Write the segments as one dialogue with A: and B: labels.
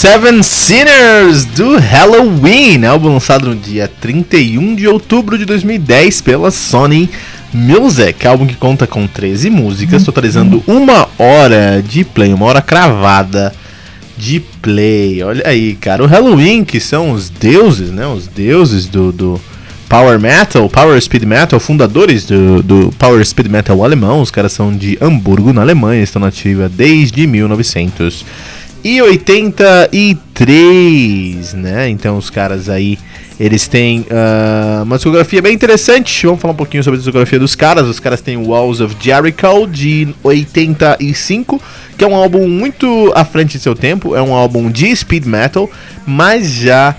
A: Seven Sinners do Halloween, álbum lançado no dia 31 de outubro de 2010 pela Sony Music, álbum que conta com 13 músicas, totalizando uma hora de play, uma hora cravada de play. Olha aí, cara, o Halloween, que são os deuses, né? Os deuses do, do Power Metal, Power Speed Metal, fundadores do, do Power Speed Metal alemão. Os caras são de Hamburgo, na Alemanha, estão nativa desde 1900 e 83, né? Então os caras aí, eles têm uh, uma discografia bem interessante. Vamos falar um pouquinho sobre a discografia dos caras. Os caras têm Walls of Jericho de 85, que é um álbum muito à frente de seu tempo. É um álbum de speed metal, mas já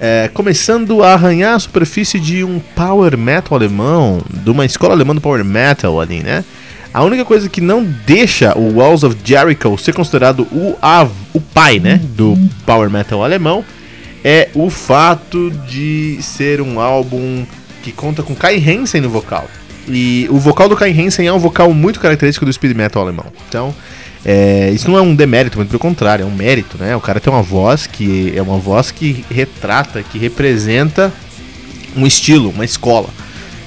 A: é, começando a arranhar a superfície de um power metal alemão, de uma escola alemã do power metal ali, né? A única coisa que não deixa o Walls of Jericho ser considerado o, av, o pai né, do power metal alemão é o fato de ser um álbum que conta com Kai Hansen no vocal. E o vocal do Kai Hansen é um vocal muito característico do speed metal alemão. Então, é, isso não é um demérito, muito pelo contrário, é um mérito, né? O cara tem uma voz que é uma voz que retrata, que representa um estilo, uma escola.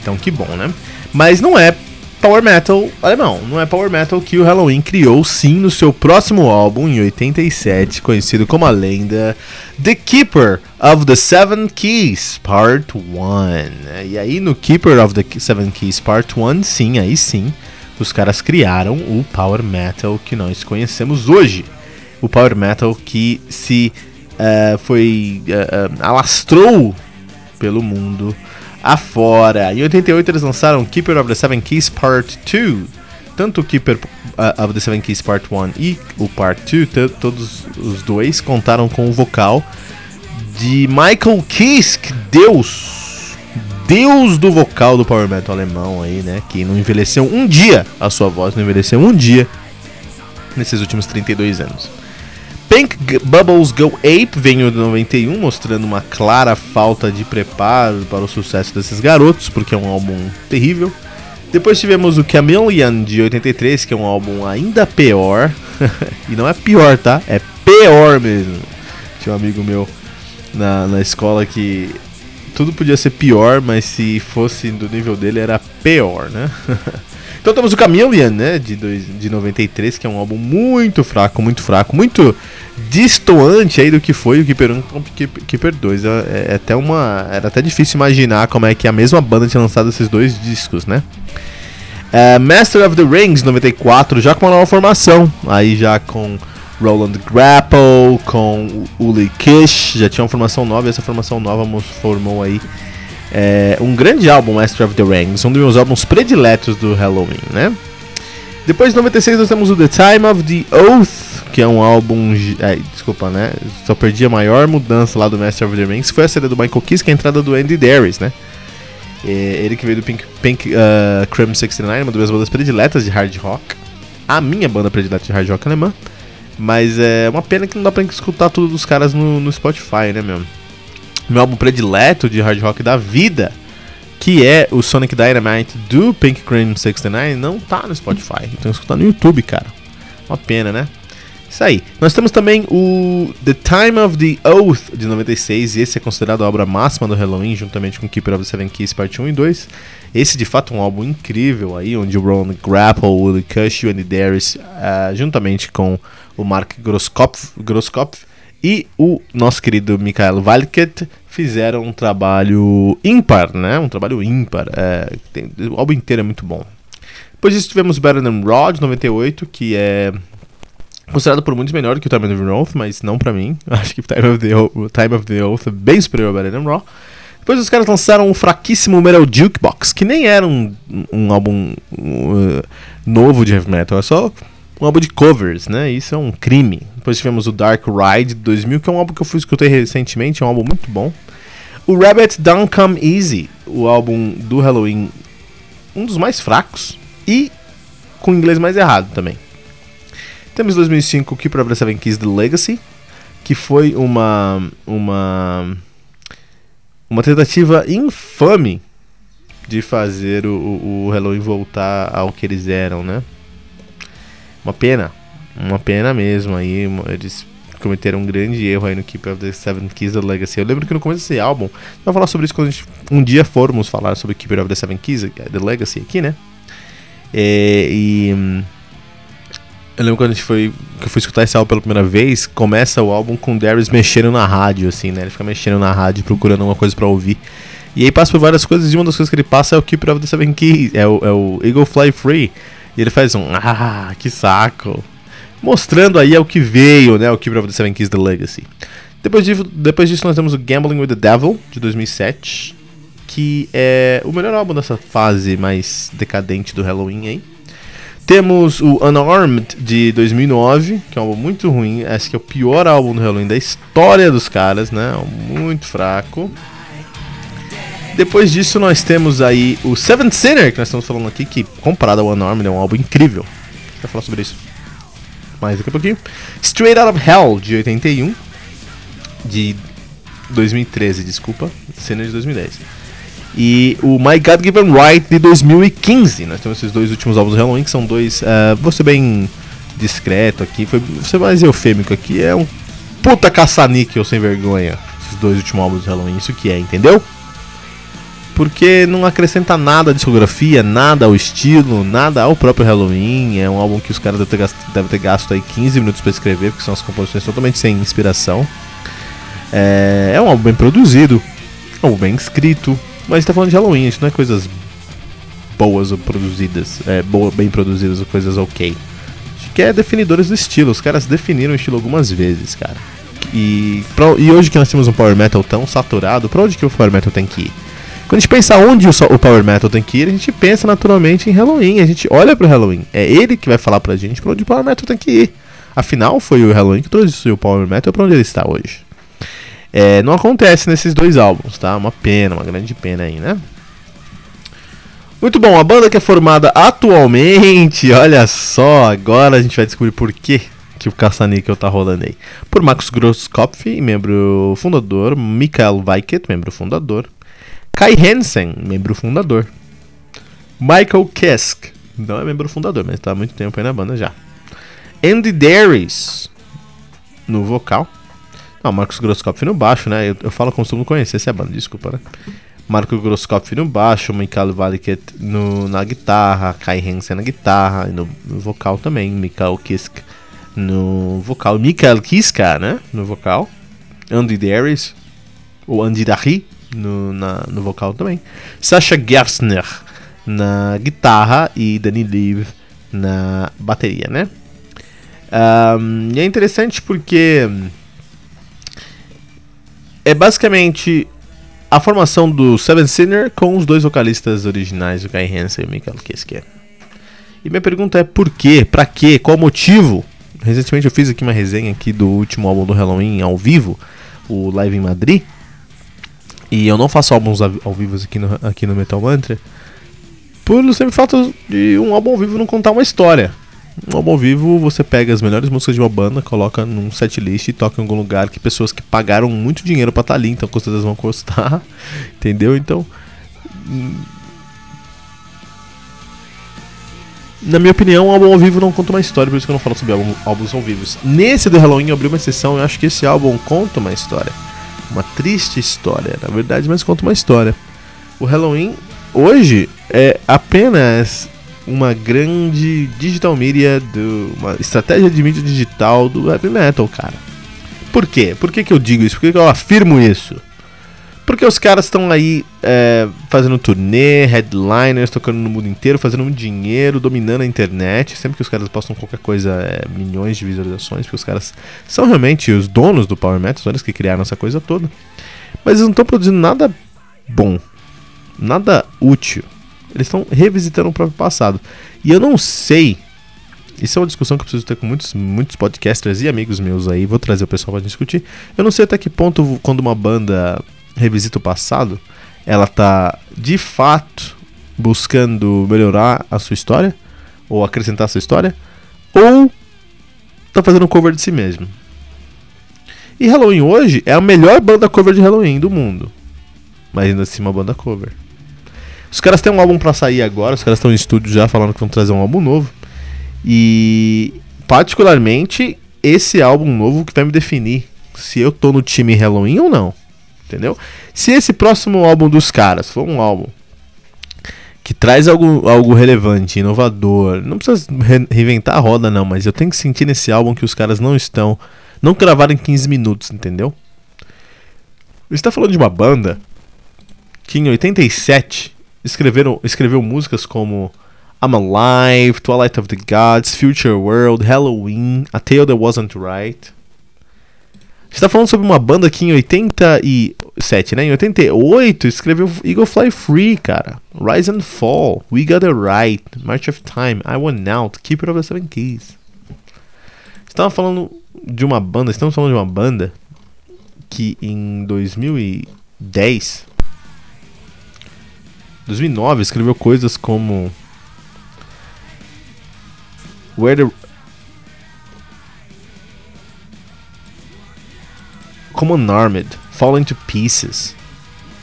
A: Então, que bom, né? Mas não é power metal alemão. Não é power metal que o Halloween criou sim no seu próximo álbum em 87, conhecido como a lenda The Keeper of the Seven Keys Part 1. E aí no Keeper of the Seven Keys Part 1, sim, aí sim, os caras criaram o power metal que nós conhecemos hoje. O power metal que se uh, foi uh, uh, alastrou pelo mundo afora. Em 88 eles lançaram Keeper of the Seven Keys Part 2. Tanto o Keeper uh, of the Seven Keys Part 1 e o Part 2, todos os dois contaram com o vocal de Michael Kiske, Deus, Deus do vocal do Power Metal alemão aí, né? Que não envelheceu um dia, a sua voz não envelheceu um dia nesses últimos 32 anos. Pink Bubbles Go Ape veio de 91, mostrando uma clara falta de preparo para o sucesso desses garotos, porque é um álbum terrível. Depois tivemos o Chameleon de 83, que é um álbum ainda pior. e não é pior, tá? É pior mesmo. Tinha um amigo meu na, na escola que tudo podia ser pior, mas se fosse do nível dele era pior, né? Então temos o Chameleon, né, de, dois, de 93, que é um álbum muito fraco, muito fraco, muito distoante aí do que foi o Keeper 1 com o Keeper 2. É, é, até uma, era até difícil imaginar como é que a mesma banda tinha lançado esses dois discos, né? Uh, Master of the Rings 94, já com uma nova formação, aí já com Roland Grapple, com Uli Kish, já tinha uma formação nova, e essa formação nova formou aí é, um grande álbum, Master of the Rings, um dos meus álbuns prediletos do Halloween, né? Depois de 96 nós temos o The Time of the Oath, que é um álbum. É, desculpa, né? Só perdi a maior mudança lá do Master of the Rings. Foi a CD do Michael Kiss, que é a entrada do Andy Darius, né? É, ele que veio do Pink, Pink uh, Creme 69, uma das minhas bandas prediletas de hard rock. A minha banda predileta de hard rock alemã. Mas é uma pena que não dá pra escutar tudo dos caras no, no Spotify, né, meu? Meu álbum predileto de hard rock da vida, que é o Sonic Dynamite do Pink Cream 69, não tá no Spotify. Então escutar no YouTube, cara. Uma pena, né? Isso aí. Nós temos também o The Time of the Oath de 96, e esse é considerado a obra máxima do Halloween, juntamente com Keeper of the Seven Keys Parte 1 e 2. Esse de fato é um álbum incrível aí, onde o Ron Grapple, Willie Cush e o Andy Darius, uh, juntamente com o Mark Groskopf, Groskopf e o nosso querido Mikael Valket fizeram um trabalho ímpar, né? Um trabalho ímpar. É, tem, o álbum inteiro é muito bom. Depois disso tivemos Than Rod, 98, que é Considerado por muitos melhor que o Time of the Oath, mas não pra mim. Acho que o Time of the, o Time of the Oath é bem superior ao Than Raw. Depois os caras lançaram um fraquíssimo Metal Jukebox, que nem era um, um álbum uh, novo de heavy metal, é só um álbum de covers, né? Isso é um crime. Depois tivemos o Dark Ride de 2000, que é um álbum que eu fui escutei recentemente, é um álbum muito bom. O Rabbit Don't Come Easy, o álbum do Halloween, um dos mais fracos e com o inglês mais errado também. Temos 2005 o Keeper of the Seven Keys The Legacy, que foi uma uma uma tentativa infame de fazer o, o Halloween voltar ao que eles eram, né? Uma pena, uma pena mesmo aí, eles cometeram um grande erro aí no Keep of the Seven Keys da Legacy. Eu lembro que no começo desse álbum, eu vou falar sobre isso quando a gente um dia formos falar sobre Keeper of the Seven Keys, The Legacy aqui, né? É, e hum, eu lembro quando a gente foi, que eu fui escutar esse álbum pela primeira vez, começa o álbum com o Darius mexendo na rádio, assim, né? Ele fica mexendo na rádio, procurando alguma coisa para ouvir. E aí passa por várias coisas, e uma das coisas que ele passa é o Keeper of the Seven Keys, é o, é o Eagle Fly Free. E ele faz um, ah, que saco mostrando aí o que veio, né, o Keeper of the Seven Keys The Legacy. Depois, de, depois disso nós temos o Gambling with the Devil, de 2007, que é o melhor álbum dessa fase mais decadente do Halloween aí. Temos o Unarmed, de 2009, que é um álbum muito ruim, esse que é o pior álbum do Halloween da história dos caras, né, muito fraco. Depois disso nós temos aí o Seventh Sinner, que nós estamos falando aqui, que comparado ao Unarmed é um álbum incrível. Quer falar sobre isso? mais daqui a pouquinho. Straight Out of Hell, de 81. De 2013, desculpa. Cena de 2010. E o My God Given Right, de 2015. Nós temos esses dois últimos álbuns do Halloween, que são dois. Uh, vou ser bem discreto aqui, foi, vou ser mais eufêmico aqui. É um puta caça-níquel sem vergonha. Esses dois últimos álbuns do Halloween, isso que é, entendeu? Porque não acrescenta nada à discografia, nada ao estilo, nada ao próprio Halloween. É um álbum que os caras devem ter gasto, devem ter gasto aí 15 minutos para escrever, porque são as composições totalmente sem inspiração. É, é um álbum bem produzido, é um álbum bem escrito, mas está falando de Halloween, isso não é coisas boas ou produzidas, é, boa, bem produzidas ou coisas ok. Acho que é definidores do estilo, os caras definiram o estilo algumas vezes, cara. E, pra, e hoje que nós temos um power metal tão saturado, pra onde que o power metal tem que ir? Quando a gente pensa onde o, Power Metal tem que ir, a gente pensa naturalmente em Halloween. A gente olha pro Halloween. É ele que vai falar pra gente pra onde o Power Metal tem que ir. Afinal, foi o Halloween que trouxe o Power Metal pra onde ele está hoje. É, não acontece nesses dois álbuns, tá? Uma pena, uma grande pena aí, né? Muito bom, a banda que é formada atualmente, olha só, agora a gente vai descobrir por que que o caça-níquel tá rolando aí. Por Marcos Grosskopf, membro fundador, Michael Weikert, membro fundador, Kai Hansen, membro fundador. Michael Kesk, não é membro fundador, mas está há muito tempo aí na banda já. Andy Darius, no vocal. Não, Marcos Grosskopf no baixo, né? Eu, eu falo como se não conhecesse a banda, desculpa, né? Marco Grosskopf no baixo, Michael Valiket no, na guitarra, Kai Hansen na guitarra, e no, no vocal também, Michael Kisk no vocal, Michael Kiska, né? No vocal, Andy Darius, ou Andy Dari, no, na, no vocal também. Sasha Gersner na guitarra e Danny Liv na bateria, né? Um, e é interessante porque é basicamente a formação do Seven Sinner com os dois vocalistas originais, o Guy Hansen e o Michael Kiske. E minha pergunta é por quê? Pra quê? Qual o motivo? Recentemente eu fiz aqui uma resenha aqui do último álbum do Halloween ao vivo, o Live em Madrid. E eu não faço álbuns ao vivo aqui no, aqui no Metal Mantra. Por sempre fato de um álbum ao vivo não contar uma história. Um álbum ao vivo você pega as melhores músicas de uma banda, coloca num set list e toca em algum lugar que pessoas que pagaram muito dinheiro pra estar tá ali, então com certeza vão custar. Entendeu? Então. Na minha opinião, um álbum ao vivo não conta uma história, por isso que eu não falo sobre álbum, álbuns ao vivo. Nesse do Halloween eu abri uma exceção, eu acho que esse álbum conta uma história uma triste história, na verdade, mas conta uma história. O Halloween hoje é apenas uma grande digital media, do, uma estratégia de mídia digital do heavy metal, cara. Por quê? Por que, que eu digo isso? Por que, que eu afirmo isso? Porque os caras estão aí é, fazendo turnê, headliners, tocando no mundo inteiro, fazendo muito dinheiro, dominando a internet. Sempre que os caras postam qualquer coisa, é, milhões de visualizações, porque os caras são realmente os donos do Power Metal, são eles que criaram essa coisa toda. Mas eles não estão produzindo nada bom, nada útil. Eles estão revisitando o próprio passado. E eu não sei. Isso é uma discussão que eu preciso ter com muitos, muitos podcasters e amigos meus aí. Vou trazer o pessoal para discutir. Eu não sei até que ponto, quando uma banda revisita o passado, ela tá de fato buscando melhorar a sua história, ou acrescentar a sua história, ou tá fazendo cover de si mesmo. E Halloween hoje é a melhor banda cover de Halloween do mundo. Mas ainda assim uma banda cover. Os caras têm um álbum para sair agora, os caras estão em estúdio já falando que vão trazer um álbum novo. E particularmente esse álbum novo que vai me definir se eu tô no time Halloween ou não. Entendeu? Se esse próximo álbum dos caras for um álbum que traz algo, algo relevante, inovador, não precisa re reinventar a roda, não, mas eu tenho que sentir nesse álbum que os caras não estão. Não gravaram em 15 minutos, entendeu? Está falando de uma banda que em 87 escreveram, escreveu músicas como I'm Alive, Twilight of the Gods, Future World, Halloween, A Tale That Wasn't Right. Você tá falando sobre uma banda que em 87, né? Em 88 escreveu Eagle Fly Free, cara. Rise and Fall, We Got It Right, March of Time, I Want Out, Keeper of the Seven Keys. Estava falando de uma banda, estamos falando de uma banda que em 2010 2009 escreveu coisas como Where the como Unarmed, Fall into Pieces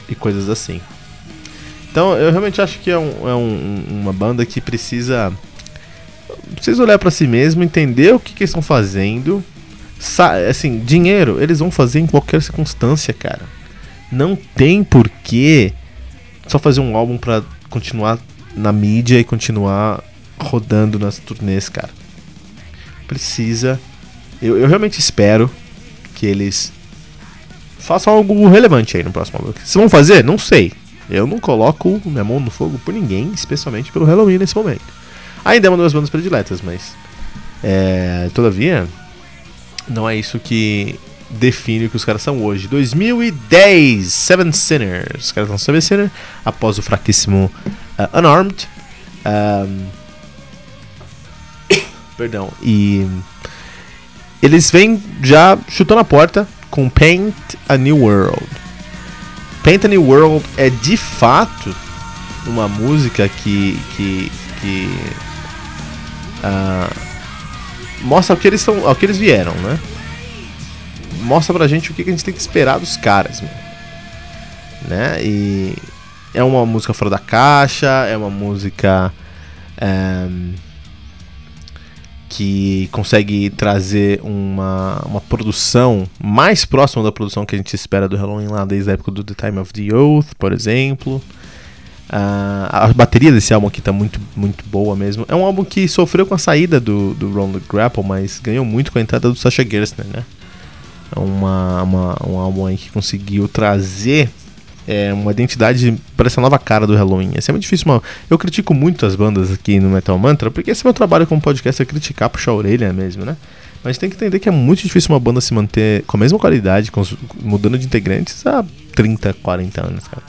A: e coisas assim. Então eu realmente acho que é, um, é um, uma banda que precisa precisa olhar para si mesmo, entender o que, que eles estão fazendo. Sa assim, dinheiro eles vão fazer em qualquer circunstância, cara. Não tem porquê só fazer um álbum para continuar na mídia e continuar rodando nas turnês, cara. Precisa. Eu, eu realmente espero que eles façam algo relevante aí no próximo álbum. Se vão fazer, não sei. Eu não coloco minha mão no fogo por ninguém, especialmente pelo Halloween nesse momento. Ainda é uma das bandas prediletas, mas. É, todavia, não é isso que define o que os caras são hoje. 2010, Seven Sinners. Os caras são Seven Sinners após o fraquíssimo uh, Unarmed. Um, perdão. E eles vêm já chutando a porta com Paint a New World. Paint a New World é de fato uma música que, que, que uh, mostra o que eles estão, o que eles vieram, né? Mostra pra gente o que a gente tem que esperar dos caras, né? E é uma música fora da caixa, é uma música um, eh, que consegue trazer uma, uma produção mais próxima da produção que a gente espera do Halloween lá desde a época do The Time of the Oath, por exemplo. Uh, a bateria desse álbum aqui tá muito, muito boa mesmo. É um álbum que sofreu com a saída do, do Ron Grapple, mas ganhou muito com a entrada do Sasha Gerstner, né? É uma, uma, um álbum aí que conseguiu trazer é, uma identidade para essa nova cara do Halloween. É muito difícil. Eu critico muito as bandas aqui no Metal Mantra, porque esse é meu trabalho como podcast, é criticar, puxar a orelha mesmo, né? Mas tem que entender que é muito difícil uma banda se manter com a mesma qualidade, com, mudando de integrantes há 30, 40 anos, cara.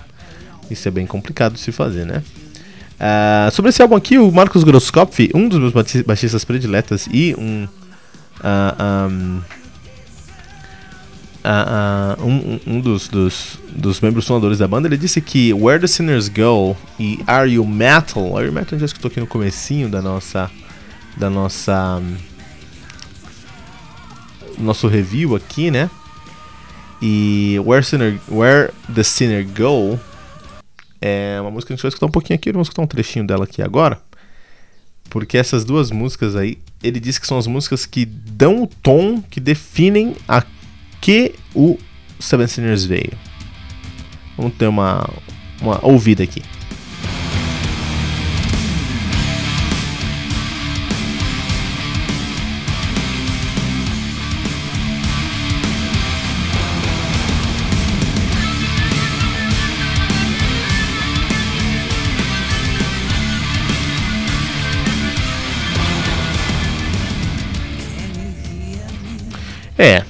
A: Isso é bem complicado de se fazer, né? Uh, sobre esse álbum aqui, o Marcos Grosskopf, um dos meus baixistas prediletas e um, uh, um uh, um, um dos, dos, dos, membros fundadores da banda, ele disse que Where the Sinners Go e Are You Metal, Are You Metal a gente já escutou aqui no comecinho da nossa da nossa nosso review aqui, né? E Where, Sinner, Where the Sinner Go é uma música que a gente vai escutar um pouquinho aqui, vamos escutar um trechinho dela aqui agora. Porque essas duas músicas aí, ele disse que são as músicas que dão o tom, que definem a que o Seven Sinners veio. Vamos ter uma, uma ouvida aqui. É,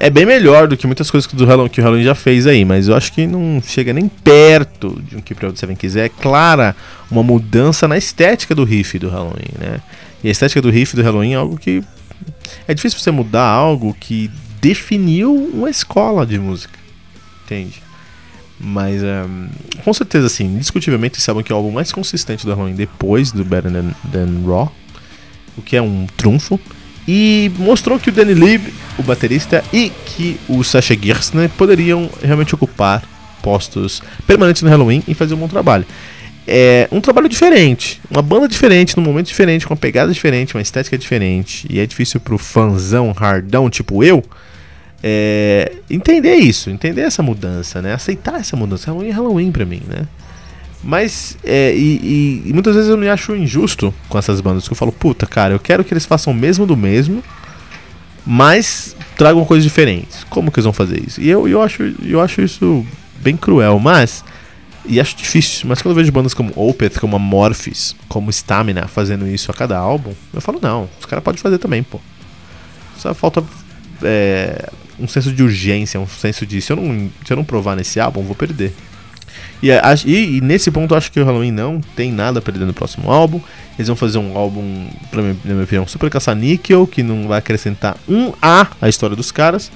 A: é bem melhor do que muitas coisas que, do Halloween, que o Halloween já fez aí, mas eu acho que não chega nem perto de um Keep Out Seven quiser. É clara uma mudança na estética do riff do Halloween, né? E a estética do riff do Halloween é algo que. É difícil você mudar algo que definiu uma escola de música. Entende? Mas um, com certeza, assim, indiscutivelmente álbum que é o álbum mais consistente do Halloween depois do Better Than, Than Raw, o que é um trunfo. E mostrou que o Danny Lee, o baterista, e que o Sasha Gersner poderiam realmente ocupar postos permanentes no Halloween e fazer um bom trabalho. É um trabalho diferente, uma banda diferente, num momento diferente, com uma pegada diferente, uma estética diferente. E é difícil pro fãzão hardão tipo eu é, entender isso, entender essa mudança, né? Aceitar essa mudança. Halloween é Halloween pra mim, né? Mas, é, e, e, e, muitas vezes eu me acho injusto com essas bandas, que eu falo, puta, cara, eu quero que eles façam o mesmo do mesmo, mas tragam coisas diferentes. Como que eles vão fazer isso? E eu, eu, acho, eu acho isso bem cruel, mas. E acho difícil, mas quando eu vejo bandas como Opeth, como Amorphis, como Stamina fazendo isso a cada álbum, eu falo, não, os caras podem fazer também, pô. Só falta é, um senso de urgência, um senso de se eu não, se eu não provar nesse álbum, vou perder. E, e, e, nesse ponto eu acho que o Halloween não tem nada a perder no próximo álbum. Eles vão fazer um álbum, pra mim, na minha opinião, super caça-níquel, que não vai acrescentar um A à história dos caras.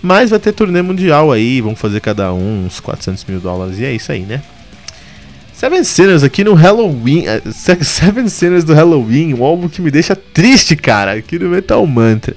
A: Mas vai ter turnê mundial aí, vão fazer cada um uns 400 mil dólares, e é isso aí, né? Seven Sinners aqui no Halloween. Eh, Seven Sinners do Halloween, um álbum que me deixa triste, cara, aqui no Metal Mantra.